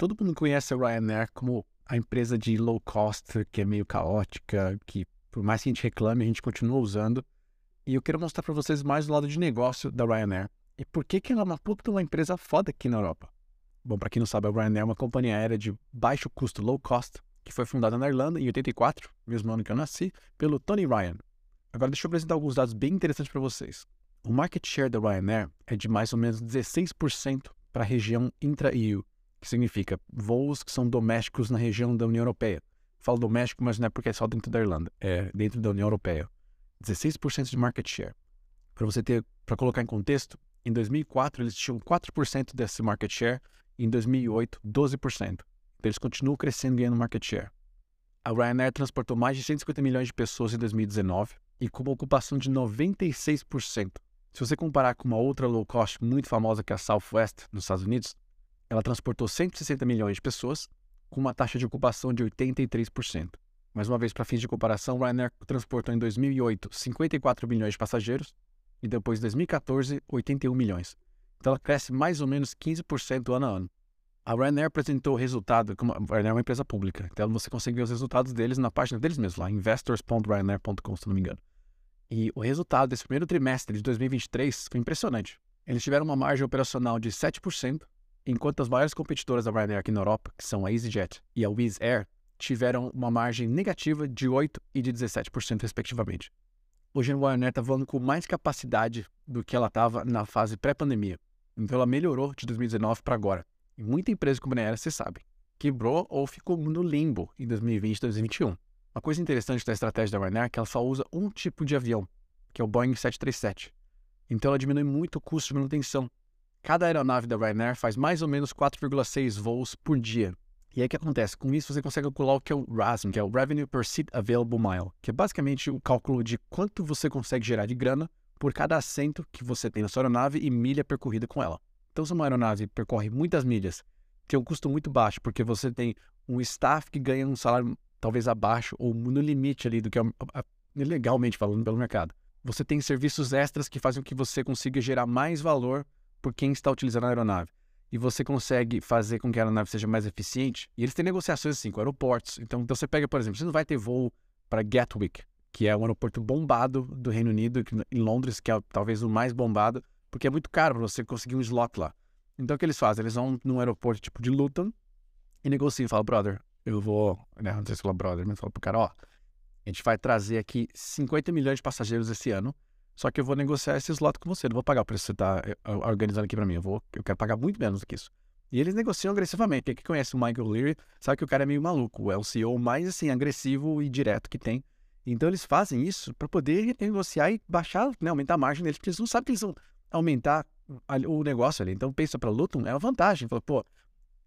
todo mundo conhece a Ryanair como a empresa de low cost, que é meio caótica, que por mais que a gente reclame, a gente continua usando. E eu quero mostrar para vocês mais o lado de negócio da Ryanair e por que, que ela é uma puta uma empresa foda aqui na Europa. Bom, para quem não sabe, a Ryanair é uma companhia aérea de baixo custo, low cost, que foi fundada na Irlanda em 84, mesmo ano que eu nasci, pelo Tony Ryan. Agora deixa eu apresentar alguns dados bem interessantes para vocês. O market share da Ryanair é de mais ou menos 16% para a região intra-EU, que significa voos que são domésticos na região da União Europeia. Falo doméstico, mas não é porque é só dentro da Irlanda, é dentro da União Europeia. 16% de market share. Para você ter, para colocar em contexto, em 2004 eles tinham 4% desse market share, em 2008 12%. Então eles continuam crescendo ganhando market share. A Ryanair transportou mais de 150 milhões de pessoas em 2019 e com uma ocupação de 96%. Se você comparar com uma outra low cost muito famosa que é a Southwest nos Estados Unidos, ela transportou 160 milhões de pessoas com uma taxa de ocupação de 83%. Mais uma vez, para fins de comparação, Ryanair transportou em 2008 54 milhões de passageiros e depois em 2014 81 milhões. Então ela cresce mais ou menos 15% ano a ano. A Ryanair apresentou o resultado, como a Ryanair é uma empresa pública, então você consegue ver os resultados deles na página deles mesmos, lá investors.ryanair.com, se não me engano. E o resultado desse primeiro trimestre de 2023 foi impressionante. Eles tiveram uma margem operacional de 7%, enquanto as maiores competidoras da Ryanair aqui na Europa, que são a EasyJet e a Wizz Air, tiveram uma margem negativa de 8% e de 17%, respectivamente. Hoje a Ryanair está voando com mais capacidade do que ela estava na fase pré-pandemia. Então ela melhorou de 2019 para agora. E muita empresa como a aérea, você sabe, quebrou ou ficou no limbo em 2020 e 2021. Uma coisa interessante da estratégia da Ryanair é que ela só usa um tipo de avião, que é o Boeing 737. Então ela diminui muito o custo de manutenção. Cada aeronave da Ryanair faz mais ou menos 4,6 voos por dia. E aí o que acontece? Com isso você consegue calcular o que é o RASM, que é o Revenue Per Seat Available Mile, que é basicamente o cálculo de quanto você consegue gerar de grana por cada assento que você tem na sua aeronave e milha percorrida com ela. Então se uma aeronave percorre muitas milhas, tem um custo muito baixo, porque você tem um staff que ganha um salário talvez abaixo ou no limite ali do que é legalmente falando pelo mercado. Você tem serviços extras que fazem com que você consiga gerar mais valor por quem está utilizando a aeronave. E você consegue fazer com que a aeronave seja mais eficiente. E eles têm negociações assim com aeroportos. Então, então você pega, por exemplo, você não vai ter voo para Gatwick, que é um aeroporto bombado do Reino Unido, em Londres, que é talvez o mais bombado, porque é muito caro para você conseguir um slot lá. Então o que eles fazem? Eles vão num aeroporto tipo de Luton e negociam falam, brother, eu vou, né, não sei se fala brother, mas fala pro cara, ó, a gente vai trazer aqui 50 milhões de passageiros esse ano, só que eu vou negociar esse slot com você, não vou pagar o preço que você está eh, organizando aqui para mim, eu, vou, eu quero pagar muito menos do que isso. E eles negociam agressivamente. Quem conhece o Michael Leary sabe que o cara é meio maluco, é o CEO mais assim agressivo e direto que tem. Então eles fazem isso para poder negociar e baixar, né, aumentar a margem deles, porque eles não sabem que eles vão aumentar o negócio ali. Então pensa para Luton, é uma vantagem. Fala, pô,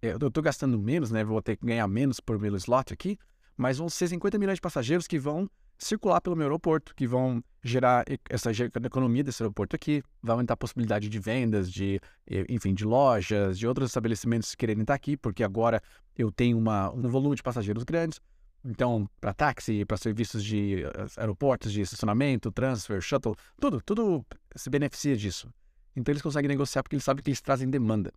eu estou gastando menos, né? Vou ter que ganhar menos por meu slot aqui, mas vão ser 50 milhões de passageiros que vão circular pelo meu aeroporto, que vão gerar essa economia desse aeroporto aqui, vai aumentar a possibilidade de vendas, de, enfim, de lojas, de outros estabelecimentos quererem estar aqui, porque agora eu tenho uma, um volume de passageiros grandes. Então, para táxi, para serviços de eh, aeroportos, de estacionamento, transfer, shuttle, tudo, tudo se beneficia disso. Então eles conseguem negociar porque eles sabem que eles trazem demanda.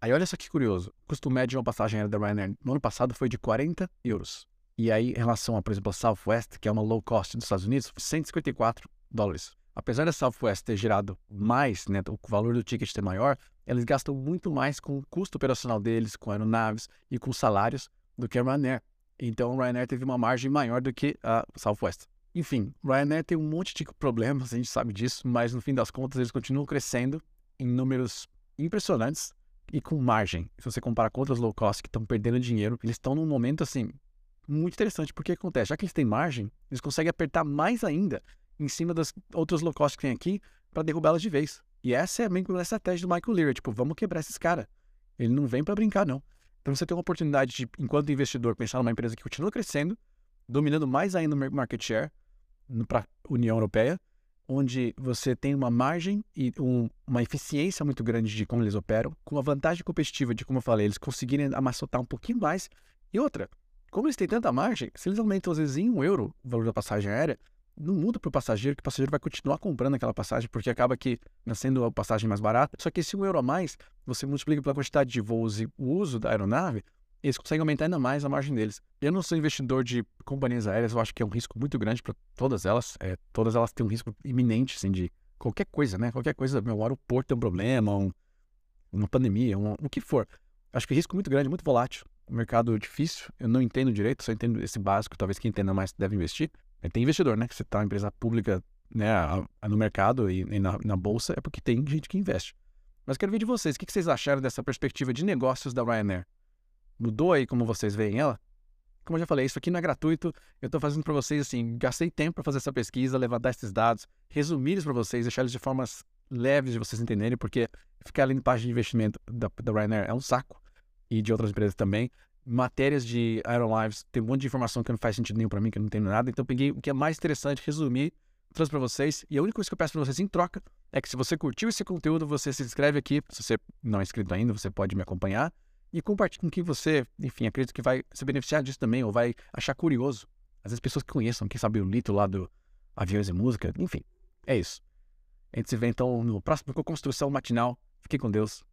Aí olha só que curioso. O custo médio de uma passagem aérea da Ryanair no ano passado foi de 40 euros. E aí, em relação a, por exemplo, a Southwest, que é uma low cost dos Estados Unidos, 154 dólares. Apesar da Southwest ter gerado mais, né, o valor do ticket ser maior, eles gastam muito mais com o custo operacional deles, com aeronaves e com salários do que a Ryanair. Então, a Ryanair teve uma margem maior do que a Southwest. Enfim, Ryanair tem um monte de problemas, a gente sabe disso, mas no fim das contas eles continuam crescendo em números impressionantes e com margem. Se você comparar com outras low cost que estão perdendo dinheiro, eles estão num momento assim muito interessante, porque acontece, já que eles têm margem, eles conseguem apertar mais ainda em cima das outras low cost que tem aqui para derrubá-las de vez. E essa é a mesma estratégia do Michael Leary, tipo, vamos quebrar esses caras. Ele não vem para brincar, não. Então você tem uma oportunidade de, enquanto investidor, pensar numa empresa que continua crescendo, dominando mais ainda o market share para a União Europeia, onde você tem uma margem e um, uma eficiência muito grande de como eles operam, com a vantagem competitiva de, como eu falei, eles conseguirem amassotar um pouquinho mais. E outra, como eles têm tanta margem, se eles aumentam às vezes em um euro o valor da passagem aérea, não muda para o passageiro, que o passageiro vai continuar comprando aquela passagem, porque acaba que sendo a passagem mais barata. Só que esse um euro a mais, você multiplica pela quantidade de voos e o uso da aeronave, eles conseguem aumentar ainda mais a margem deles. Eu não sou investidor de companhias aéreas, eu acho que é um risco muito grande para todas elas. É, todas elas têm um risco iminente, assim, de qualquer coisa, né? Qualquer coisa, meu aeroporto tem um problema, um, uma pandemia, um, o que for. Acho que é risco muito grande, muito volátil. Um mercado difícil, eu não entendo direito, só entendo esse básico, talvez quem entenda mais deve investir. Tem investidor, né? Que você está uma empresa pública né, no mercado e, na, na, bolsa, é porque tem gente que investe. Mas quero ver de vocês, o que vocês acharam dessa perspectiva de negócios da Ryanair? Mudou aí como vocês veem ela? Como eu já falei, isso aqui não é gratuito. Eu estou fazendo para vocês assim, gastei tempo para fazer essa pesquisa, levantar esses dados, resumir eles para vocês, deixar eles de formas leves de vocês entenderem, porque ficar ali em página de investimento da, da Ryanair é um saco e de outras empresas também. Matérias de Aerolives, tem um monte de informação que não faz sentido nenhum para mim, que não entendo nada. Então peguei o que é mais interessante, resumi, trouxe para vocês. E a única coisa que eu peço para vocês em troca é que se você curtiu esse conteúdo, você se inscreve aqui. Se você não é inscrito ainda, você pode me acompanhar e compartilhe com quem você, enfim, acredita que vai se beneficiar disso também ou vai achar curioso. Às vezes pessoas que conheçam, quem sabe o Lito lá do Aviões e Música, enfim, é isso. A gente se vê então no próximo Construção Matinal. Fique com Deus.